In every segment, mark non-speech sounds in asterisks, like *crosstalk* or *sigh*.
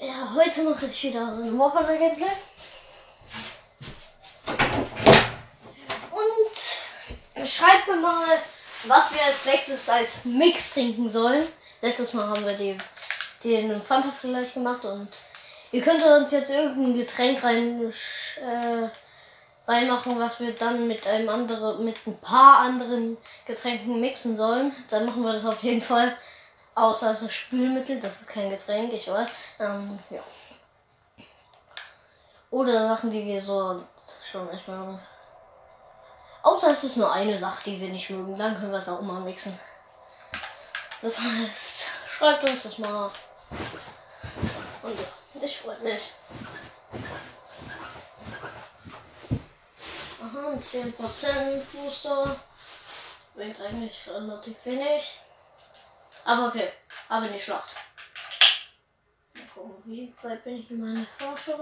Ja, heute mache ich wieder ein Warhammer Gameplay. Und schreibt mir mal, was wir als nächstes als Mix trinken sollen. Letztes Mal haben wir die, den Fanta vielleicht gemacht und ihr könnt uns jetzt irgendein Getränk rein, äh, reinmachen, was wir dann mit einem anderen, mit ein paar anderen Getränken mixen sollen. Dann machen wir das auf jeden Fall. Außer es ist Spülmittel, das ist kein Getränk, ich weiß. Ähm, ja. Oder Sachen, die wir so schon nicht mögen. Außer es ist nur eine Sache, die wir nicht mögen, dann können wir es auch mal mixen. Das heißt, schreibt uns das mal. Und ja, ich freue mich. Aha, 10% Booster. Bringt eigentlich relativ wenig. Aber okay, aber die Schlacht. Mal gucken, wie weit bin ich in meiner Forschung.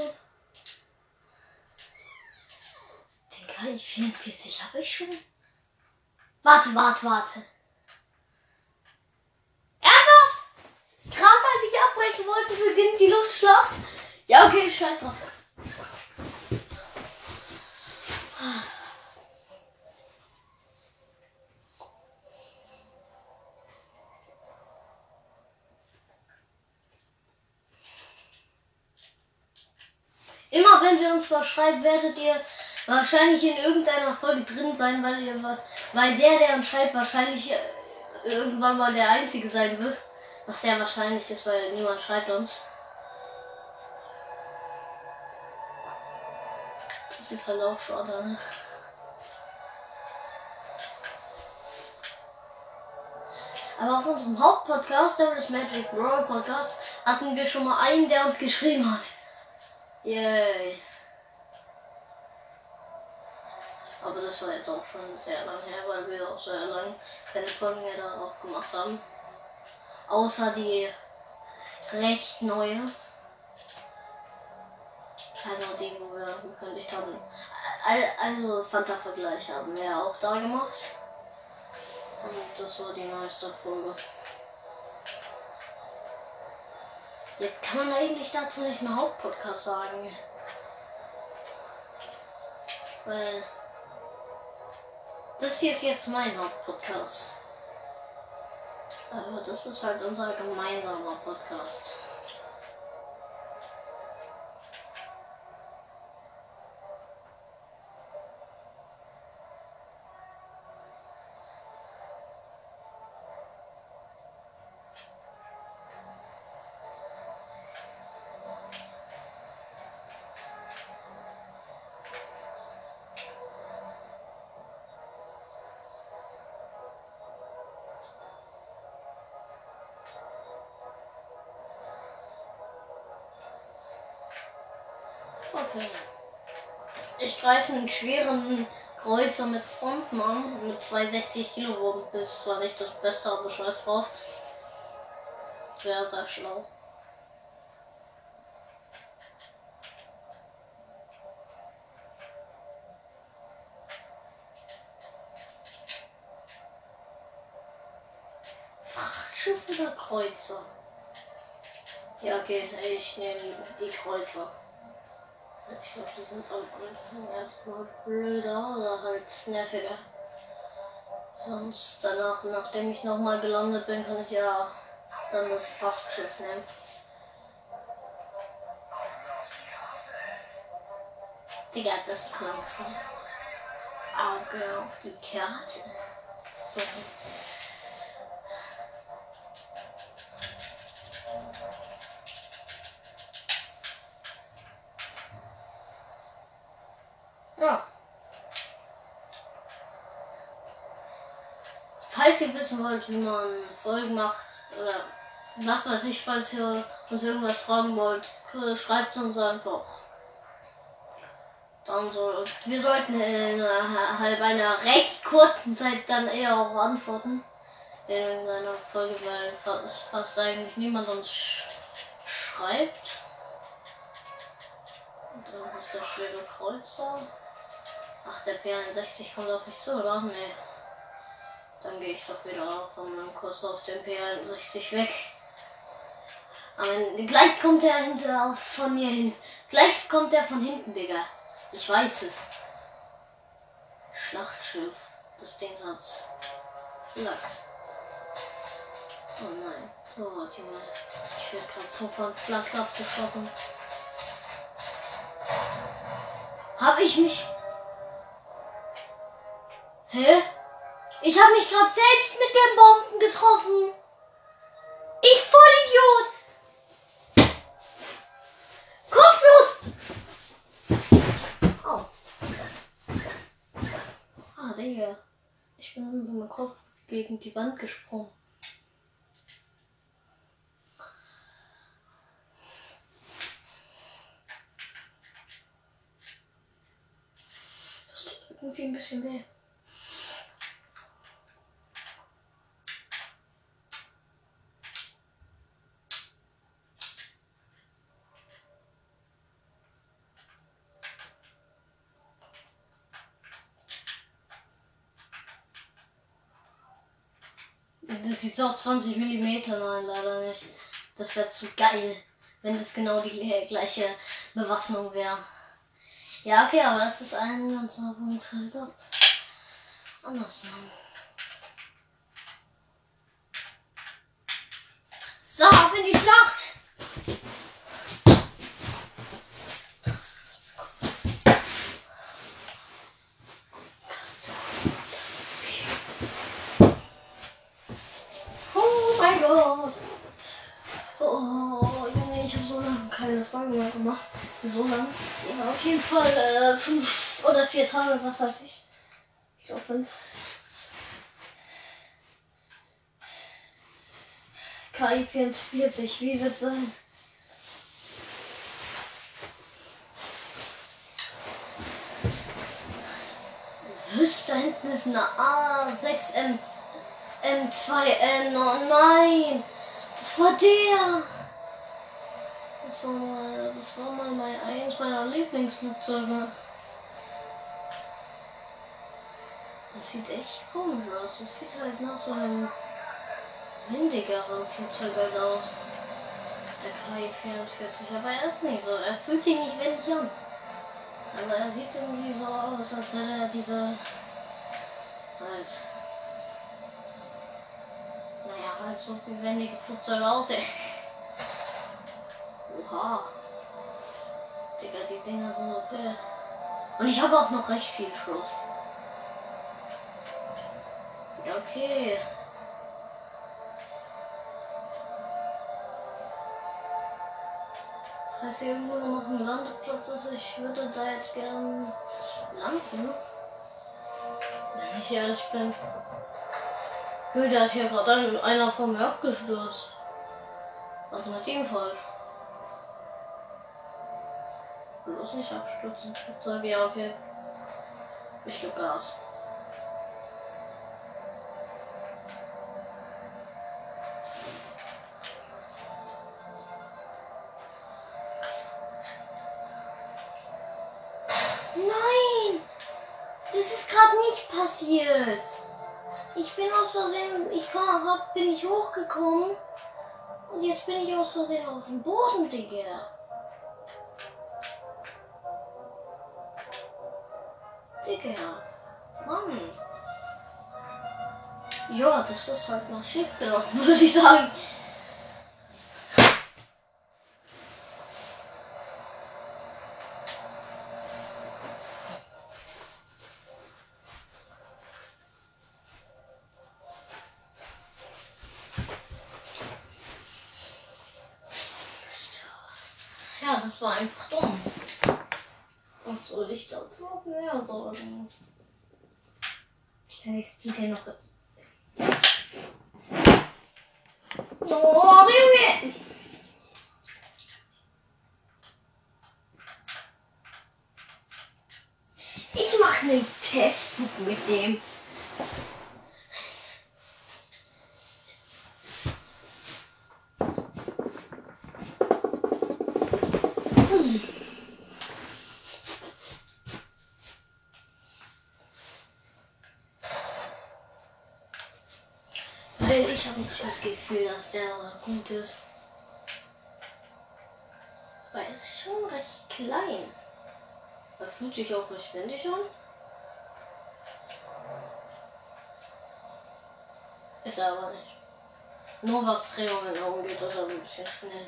Den KI-44 habe ich schon. Warte, warte, warte. Ernsthaft? Gerade als ich abbrechen wollte, beginnt die Luftschlacht. Ja, okay, scheiß drauf. Immer wenn wir uns was schreiben, werdet ihr wahrscheinlich in irgendeiner Folge drin sein, weil ihr was, weil der, der uns schreibt, wahrscheinlich äh, irgendwann mal der Einzige sein wird. Was sehr wahrscheinlich ist, weil niemand schreibt uns. Das ist halt auch schade, ne? Aber auf unserem Hauptpodcast, Devil's Magic Brawl Podcast, hatten wir schon mal einen, der uns geschrieben hat. Yay. Aber das war jetzt auch schon sehr lang her, weil wir auch sehr lang keine Folgen mehr darauf gemacht haben. Außer die recht neue. Also die, wo wir gekündigt haben. Al- Also Fanta-Vergleich haben wir auch da gemacht. Und das war die neueste Folge. Jetzt kann man eigentlich dazu nicht mehr Hauptpodcast sagen. Weil das hier ist jetzt mein Hauptpodcast. Aber das ist halt unser gemeinsamer Podcast. Okay. Ich greife einen schweren Kreuzer mit Bomben an, mit 260 Kilo. Ist zwar nicht das Beste, aber scheiß drauf. Sehr, sehr schlau. Frachtschiff oder Kreuzer? Ja, okay, ich nehme die Kreuzer. Ich glaube, die sind am Anfang erstmal blöder oder halt nerviger. Sonst danach, nachdem ich nochmal gelandet bin, kann ich ja dann das Frachtschiff nehmen. Digga, das klang. Auge auf die Karte. So. Ja. Falls ihr wissen wollt, wie man Folgen macht oder was weiß ich, falls ihr uns irgendwas fragen wollt, schreibt uns einfach. Dann so, wir sollten in einer, einer recht kurzen Zeit dann eher auch antworten. In irgendeiner Folge, weil fast, fast eigentlich niemand uns sch schreibt. Und dann ist der schwere Kreuzer. Ach, der P61 kommt auf mich zu, oder? Nee. Dann gehe ich doch wieder von meinem Kurs auf den P61 weg. Aber gleich kommt er hinter von mir hin. Gleich kommt er von hinten, Digga. Ich weiß es. Schlachtschiff. Das Ding hat Flachs. Oh nein. So, warte mal. Ich werde gerade so von Flachs abgeschossen. Habe ich mich. Hä? Ich habe mich gerade selbst mit den Bomben getroffen. Ich Vollidiot! Kopflos! Oh. Ah, Digga. Ich bin mit meinem Kopf gegen die Wand gesprungen. Das tut irgendwie ein bisschen weh. Das sieht auf 20 mm, nein, leider nicht. Das wäre zu geil, wenn das genau die gleiche Bewaffnung wäre. Ja, okay, aber es ist ein ganzer Punkt halt ab. Andersrum. So, ab in die Schlacht! Oh mein Gott! Oh, Junge, ich habe so lange keine Folgen mehr gemacht. So lange. Ja, auf jeden Fall äh, fünf oder vier Tage, was weiß ich. Ich glaube fünf. KI 44, wie wird sein? Was? Da hinten ist eine A6M M2N. Oh nein! Das war der! Das war mal, das war mal mein, eins meiner Lieblingsflugzeuge. Das sieht echt komisch aus. Das sieht halt nach so einem windigeren Flugzeug halt aus. Der KI-44. Aber er ist nicht so. Er fühlt sich nicht wendig an. Aber er sieht irgendwie so aus, als hätte er diese. Halt. Naja, halt so wendige Flugzeuge aussehen. *laughs* Oha. Digga, die Dinger sind okay. Und ich habe auch noch recht viel Schuss. Ja, okay. Falls hier irgendwo noch ein Landeplatz ist, ich würde da jetzt gern landen. Wenn ich ehrlich bin. Hö, da ist hier gerade ein, einer von mir abgestürzt. Was ist mit ihm falsch? Bloß nicht abstürzen. Flugzeug, ja, okay. Ich geb Gas. Nein! Das ist gerade nicht passiert. Ich bin aus Versehen, ich komm, hab, bin ich hochgekommen und jetzt bin ich aus Versehen auf dem Boden, Digga. Digga. Mann. Ja, das ist halt mal schief gelaufen, *laughs* würde ich sagen. Ja, das war einfach dumm. Was soll ich dazu noch mehr sagen? Vielleicht sieht er noch. Oh, Junge! Ich mache einen Testflug mit dem. Hm. Habe nicht das Gefühl, dass der gut ist. Weil er ist schon recht klein. Er fühlt sich auch recht wendig an. Ist er aber nicht. Nur was Drehungen angeht, ist er ein bisschen schnell.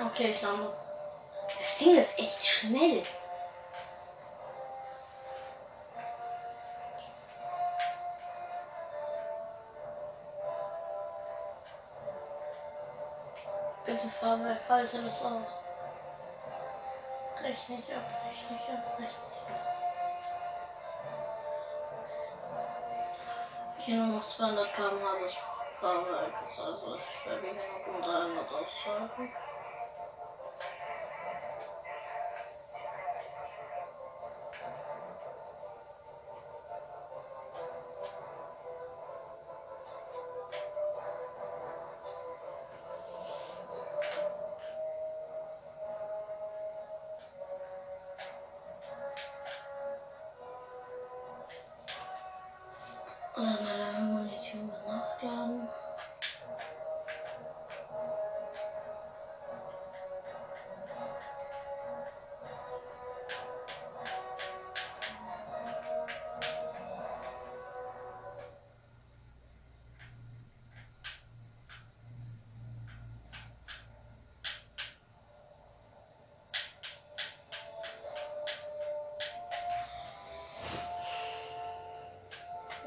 Okay, ich lande. Das Ding ist echt schnell. Bitte Fahrwerk, halte das aus. Brech nicht ab, brech nicht ab, brech nicht ab. Okay, nur noch 200 km/h das Fahrwerk. Also ich werde genug um 300 ausschalten.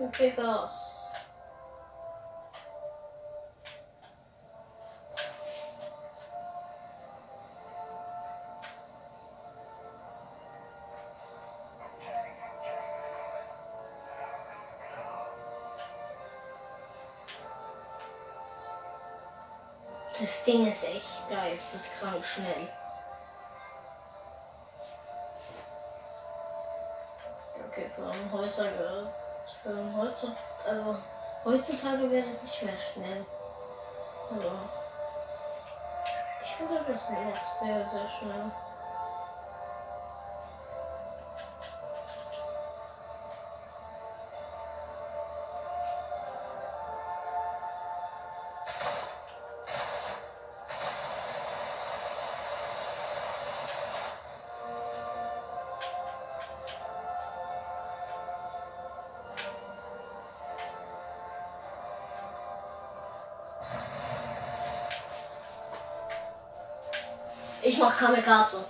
Okay, was? Das Ding ist echt geisteskrank schnell. Okay, vor allem heutzutage, für heutzutage, also heutzutage wäre das nicht mehr schnell. Also, ich finde das noch sehr, sehr schnell. Ich mach Kamikaze.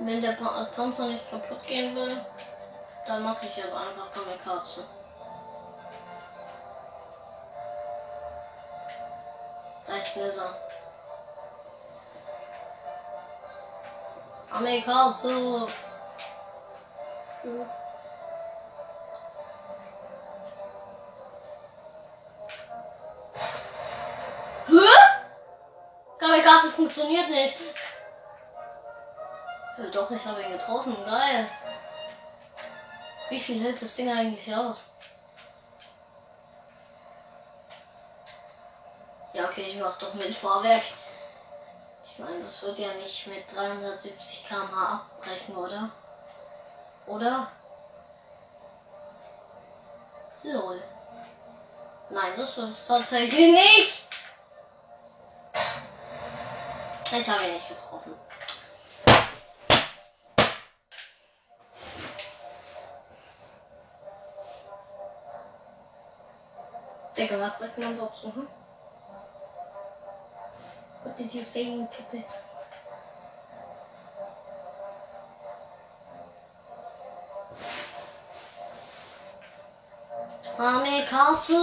Wenn der pa Panzer nicht kaputt gehen will, dann mache ich jetzt einfach Kamikaze. Da ist. Kamikaze. Kamikaze funktioniert nicht. Ja, doch, ich habe ihn getroffen. Geil. Wie viel hält das Ding eigentlich aus? Ja, okay, ich mach doch mit Fahrwerk. Ich meine, das wird ja nicht mit 370 km/h abbrechen, oder? Oder? Lol. Nein, das wird tatsächlich nicht. Ich habe ihn nicht getroffen. Digga, was sagt man so zu? Hm? What did you say to this? Kamikaze!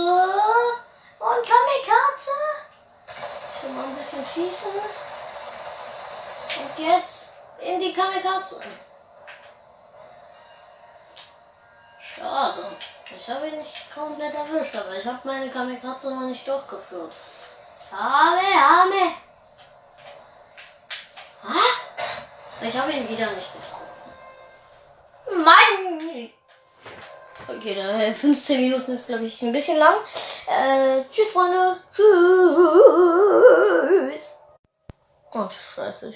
Und Kamikaze. Schon mal ein bisschen schießen. Jetzt in die Kamikaze. Schade. Ich habe ihn nicht komplett erwischt, aber ich habe meine Kamikaze noch nicht durchgeführt. Schade, Arme. Ah? Ich habe ihn wieder nicht getroffen. Mann! Okay, da 15 Minuten ist, glaube ich, ein bisschen lang. Äh, tschüss, Freunde. Tschüss. Oh, scheiße.